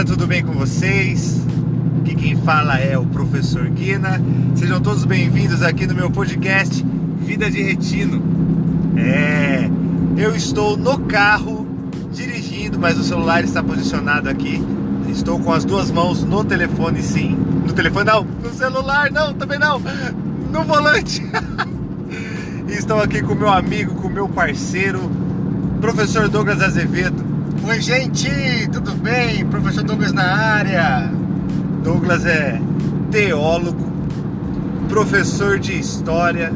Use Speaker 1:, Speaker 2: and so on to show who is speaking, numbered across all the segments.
Speaker 1: galera, tudo bem com vocês? Aqui quem fala é o professor Guina. Sejam todos bem-vindos aqui no meu podcast Vida de Retino. É, eu estou no carro dirigindo, mas o celular está posicionado aqui. Estou com as duas mãos no telefone, sim. No telefone não, no celular não, também não. No volante. estou aqui com meu amigo, com meu parceiro, professor Douglas Azevedo.
Speaker 2: Oi, gente, tudo bem? Professor Douglas na área.
Speaker 1: Douglas é teólogo, professor de história,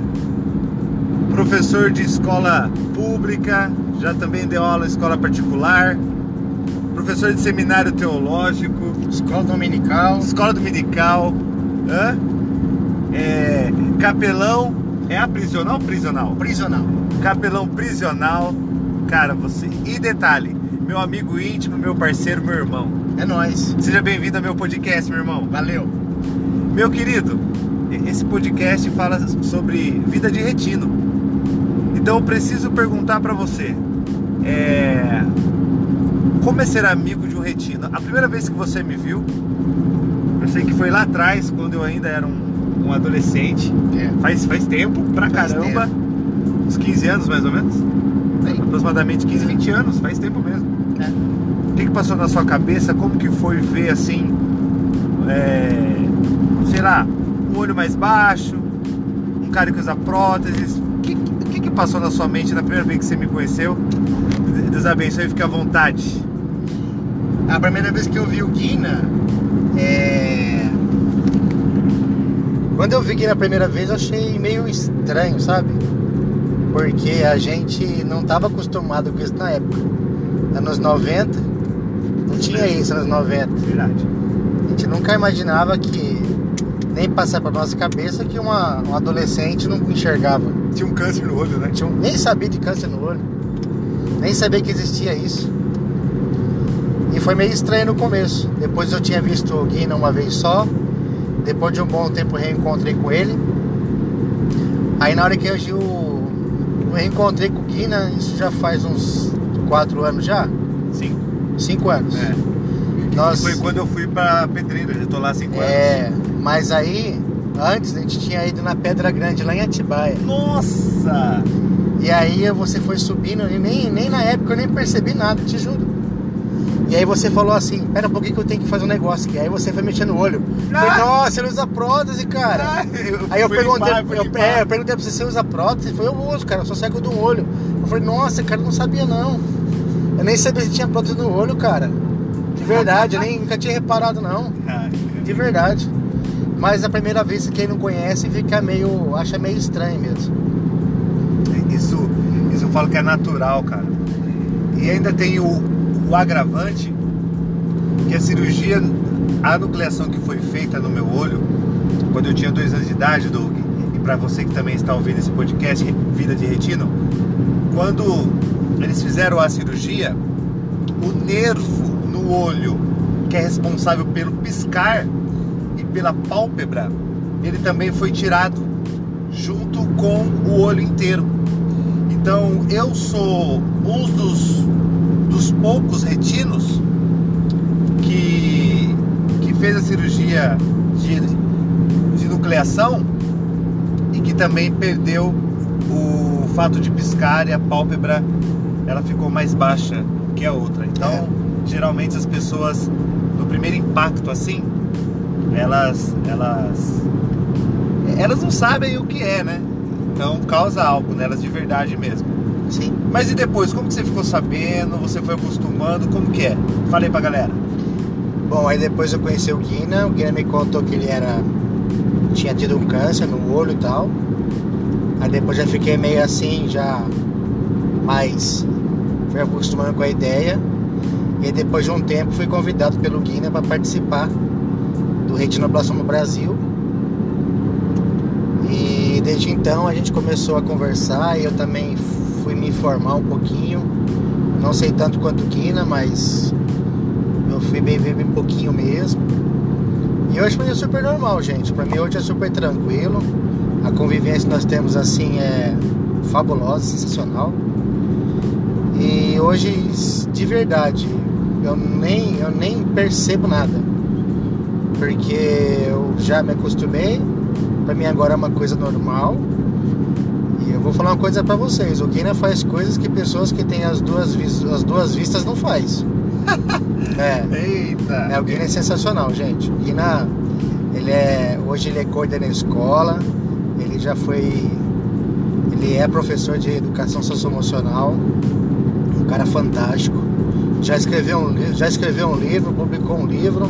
Speaker 1: professor de escola pública, já também deu aula em escola particular, professor de seminário teológico,
Speaker 2: Escola dominical.
Speaker 1: escola dominical, hã? É, capelão, é aprisional ou prisional?
Speaker 2: Prisional.
Speaker 1: Capelão prisional, cara, você. E detalhe, meu amigo íntimo, meu parceiro, meu irmão.
Speaker 2: É nóis.
Speaker 1: Seja bem-vindo ao meu podcast, meu irmão.
Speaker 2: Valeu.
Speaker 1: Meu querido, esse podcast fala sobre vida de retino. Então eu preciso perguntar pra você, é... como é ser amigo de um retino? A primeira vez que você me viu, eu sei que foi lá atrás, quando eu ainda era um, um adolescente.
Speaker 2: É.
Speaker 1: Faz, faz tempo, pra
Speaker 2: Faz
Speaker 1: caramba. Uns 15 anos mais ou menos.
Speaker 2: Bem,
Speaker 1: Aproximadamente 15, 20 anos, faz tempo mesmo.
Speaker 2: é.
Speaker 1: O que, que passou na sua cabeça? Como que foi ver assim, é, sei lá, um olho mais baixo, um cara que usa próteses? O que, que, que passou na sua mente na primeira vez que você me conheceu? Deus abençoe e fique à vontade.
Speaker 2: A primeira vez que eu vi o Guina, é... Quando eu vi Guina a primeira vez, eu achei meio estranho, sabe? Porque a gente não tava acostumado com isso na época. Anos 90, não tinha isso anos 90.
Speaker 1: Verdade.
Speaker 2: A gente nunca imaginava que nem passar pra nossa cabeça que uma, um adolescente não enxergava.
Speaker 1: Tinha um câncer no olho, né?
Speaker 2: Tinha um- nem sabia de câncer no olho. Nem sabia que existia isso. E foi meio estranho no começo. Depois eu tinha visto o Guina uma vez só. Depois de um bom tempo reencontrei com ele. Aí na hora que eu, eu reencontrei com o Guina, isso já faz uns quatro anos já?
Speaker 1: Sim.
Speaker 2: Cinco anos.
Speaker 1: É.
Speaker 2: Nós-
Speaker 1: Foi quando eu fui pra Pedreira, eu tô lá há 5
Speaker 2: É, mas aí, antes a gente tinha ido na Pedra Grande, lá em Atibaia.
Speaker 1: anos. Nossa!
Speaker 2: E aí você foi subindo e nem, nem na época eu nem percebi nada, te juro. E aí você falou assim, pera um pouquinho que eu tenho que fazer um negócio aqui. Aí você foi mexendo o olho. Eu Falei,
Speaker 1: Ah!
Speaker 2: nossa, ele usa prótese, cara.
Speaker 1: Ah,
Speaker 2: Aí eu perguntei,
Speaker 1: limpar,
Speaker 2: eu, é, eu perguntei pra você, você usa prótese? Falou, eu uso, cara, eu só cego um olho. Eu falei, nossa, cara, eu não sabia não. Eu nem sabia se tinha prótese no olho, cara. De verdade, eu nem nunca tinha reparado não.
Speaker 1: Ah,
Speaker 2: De verdade. Mas a primeira vez que quem não conhece fica meio. acha meio estranho mesmo.
Speaker 1: Isso, isso eu falo que é natural, cara. E ainda tem o, o agravante que a cirurgia, a nucleação que foi feita no meu olho, quando eu tinha dois anos de idade, Doug, e para você que também está ouvindo esse podcast, Vida de Retino, quando eles fizeram a cirurgia, o nervo no olho, que é responsável pelo piscar e pela pálpebra, ele também foi tirado junto com o olho inteiro. Então eu sou um dos, dos poucos retinos que, que fez a cirurgia de, de nucleação e que também perdeu o fato de piscar e a pálpebra ela ficou mais baixa que a outra. Então, geralmente as pessoas no primeiro impacto assim, elas elas elas não sabem o que é, né? Então causa algo nelas de verdade mesmo.
Speaker 2: Sim.
Speaker 1: Mas e depois, como que você ficou sabendo? Você foi acostumando? Como que é? Falei pra galera.
Speaker 2: Bom, aí depois eu conheci o Guina. O Guina me contou que ele era. tinha tido um câncer no olho e tal. Aí depois já fiquei meio assim, já mais. fui acostumando com a ideia. E depois de um tempo fui convidado pelo Guina para participar do Retinoblastoma Brasil. Desde então a gente começou a conversar e eu também fui me informar um pouquinho. Não sei tanto quanto o Guina, mas eu fui bem ver bem pouquinho mesmo. E hoje pra mim é super normal, gente. Pra mim hoje é super tranquilo. A convivência que nós temos assim é fabulosa, sensacional. E hoje, de verdade, eu nem, eu nem percebo nada. Porque eu já me acostumei, pra mim agora é uma coisa normal. E eu vou falar uma coisa pra vocês, o Guina faz coisas que pessoas que têm as duas, as duas vistas não faz.
Speaker 1: é. Eita!
Speaker 2: É, o Guina é sensacional, gente. O Guina, ele é, hoje ele é coordenador escola, ele já foi, ele é professor de educação socioemocional, um cara fantástico. Já escreveu um, já escreveu um livro, publicou um livro,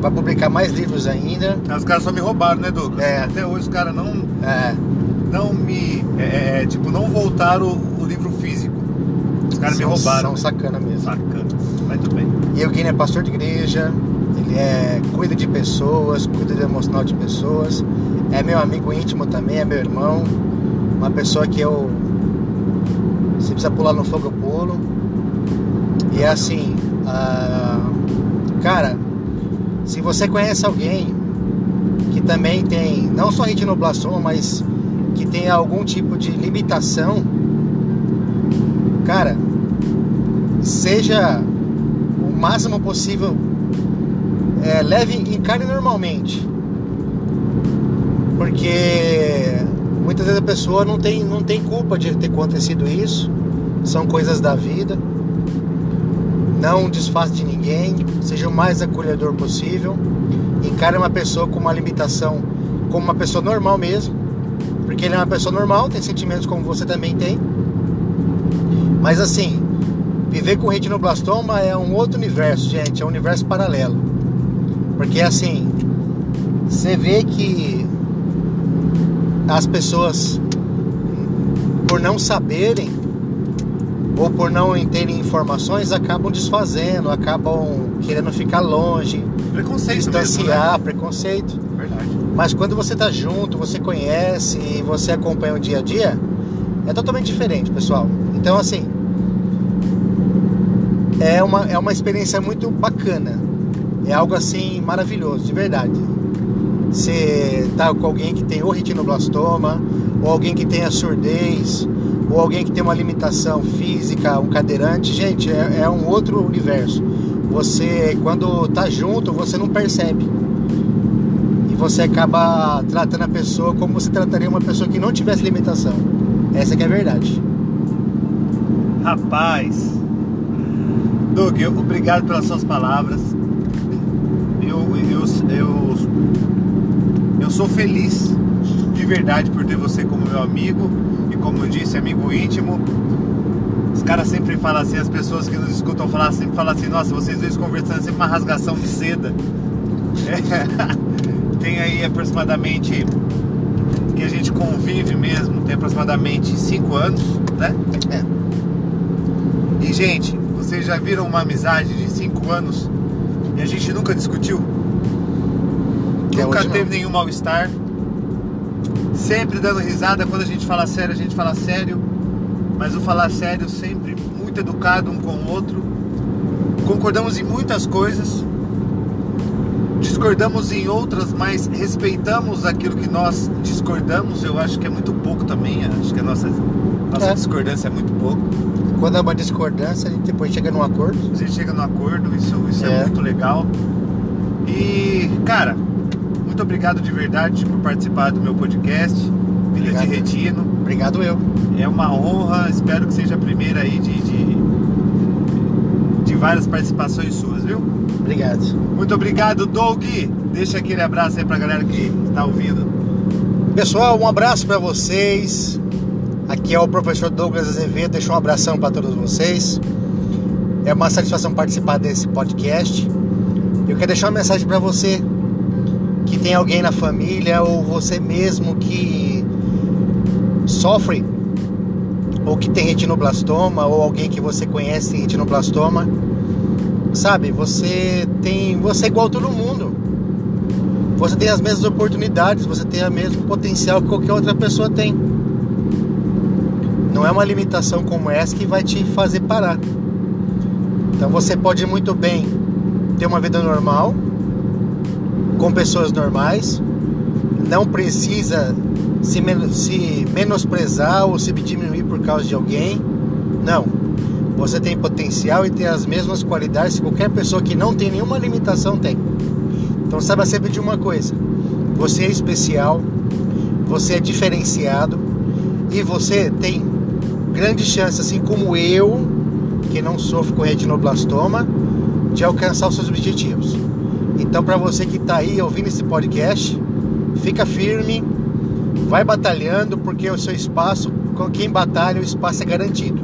Speaker 2: vai publicar mais livros ainda.
Speaker 1: Os caras só me roubaram, né, Douglas?
Speaker 2: É.
Speaker 1: Até hoje os caras não, é. não me, é, é, tipo, não voltaram o, o livro físico. Os caras me roubaram.
Speaker 2: São sacana mesmo.
Speaker 1: Sacana, mas tudo bem.
Speaker 2: E o Guilherme é pastor de igreja, ele é, cuida de pessoas, cuida do emocional de pessoas, é meu amigo íntimo também, é meu irmão, uma pessoa que eu. Se precisa pular no fogo, eu pulo. E é assim, uh, cara, se você conhece alguém que também tem, não só retinoblastoma, mas que tem algum tipo de limitação, cara, seja o máximo possível, é, leve, encare normalmente. Porque muitas vezes a pessoa não tem, não tem culpa de ter acontecido isso, são coisas da vida. Não desfaça de ninguém, seja o mais acolhedor possível. Encare uma pessoa com uma limitação como uma pessoa normal mesmo, porque ele é uma pessoa normal, tem sentimentos como você também tem. Mas assim, viver com retinoblastoma é um outro universo, gente, é um universo paralelo. Porque assim, você vê que as pessoas, por não saberem ou por não terem informações, acabam desfazendo, acabam querendo ficar longe,
Speaker 1: preconceito
Speaker 2: distanciar,
Speaker 1: mesmo,
Speaker 2: né? preconceito.
Speaker 1: Verdade.
Speaker 2: Mas quando você tá junto, você conhece e você acompanha o dia a dia, é totalmente diferente, pessoal. Então assim, é uma, é uma experiência muito bacana. É algo assim maravilhoso, de verdade. Você tá com alguém que tem ou retinoblastoma, ou alguém que tem a surdez, ou alguém que tem uma limitação física, um cadeirante, gente, é, é um outro universo. Você, quando tá junto, você não percebe. E você acaba tratando a pessoa como você trataria uma pessoa que não tivesse limitação. Essa que é a verdade.
Speaker 1: Rapaz, Doug, obrigado pelas suas palavras. Eu, eu, eu, eu sou feliz verdade por ter você como meu amigo e como eu disse, amigo íntimo. Os caras sempre falam assim, as pessoas que nos escutam falar sempre falam assim, nossa, vocês dois conversando é sempre uma rasgação de seda. É. Tem aí aproximadamente que a gente convive mesmo, tem aproximadamente cinco anos, né? É. E gente, vocês já viram uma amizade de 5 anos e a gente nunca discutiu?
Speaker 2: Até
Speaker 1: nunca teve
Speaker 2: não.
Speaker 1: nenhum mal-estar. Sempre dando risada. Quando a gente fala sério, a gente fala sério. Mas o falar sério sempre muito educado um com o outro. Concordamos em muitas coisas. Discordamos em outras, mas respeitamos aquilo que nós discordamos. Eu acho que é muito pouco também. Acho que a nossa, nossa
Speaker 2: É.
Speaker 1: discordância é muito pouco.
Speaker 2: Quando há uma discordância, a gente depois chega num acordo.
Speaker 1: A gente chega no acordo, isso, isso é.
Speaker 2: É.
Speaker 1: muito legal. E, cara, muito obrigado de verdade por participar do meu podcast, Vida de. Retino.
Speaker 2: Obrigado eu.
Speaker 1: É uma honra, espero que seja a primeira aí de, de, de várias participações suas, viu?
Speaker 2: Obrigado.
Speaker 1: Muito obrigado, Doug. Deixa aquele abraço aí pra galera que está ouvindo.
Speaker 2: Pessoal, um abraço para vocês. Aqui é o professor Douglas Azevedo. Deixa um abração para todos vocês. É uma satisfação participar desse podcast. Eu quero deixar uma mensagem para você que tem alguém na família ou você mesmo que sofre ou que tem retinoblastoma ou alguém que você conhece tem retinoblastoma. Sabe, você tem, você é igual todo mundo. Você tem as mesmas oportunidades, você tem o mesmo potencial que qualquer outra pessoa tem. Não é uma limitação como essa que vai te fazer parar. Então você pode muito bem ter uma vida normal, com pessoas normais, não precisa se, men- se menosprezar ou se diminuir por causa de alguém. Não. você tem potencial e tem as mesmas qualidades que qualquer pessoa que não tem nenhuma limitação tem. Então saiba sempre de uma coisa: você é especial, você é diferenciado e você tem grande chance, assim como eu, que não sofro com retinoblastoma, de alcançar os seus objetivos. Então, para você que está aí ouvindo esse podcast, fica firme, vai batalhando, porque o seu espaço, com quem batalha, o espaço é garantido.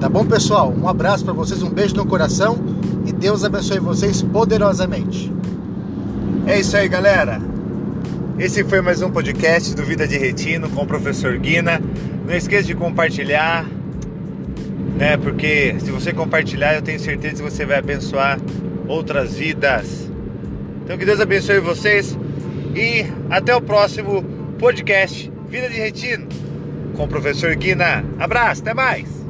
Speaker 2: Tá bom, pessoal? Um abraço para vocês, um beijo no coração e Deus abençoe vocês poderosamente.
Speaker 1: É isso aí, galera. Esse foi mais um podcast do Vida de Retino com o professor Guina. Não esqueça de compartilhar, né? Porque se você compartilhar, eu tenho certeza que você vai abençoar outras vidas. Então que Deus abençoe vocês e até o próximo podcast Vida de Retino com o professor Guina. Abraço, até mais.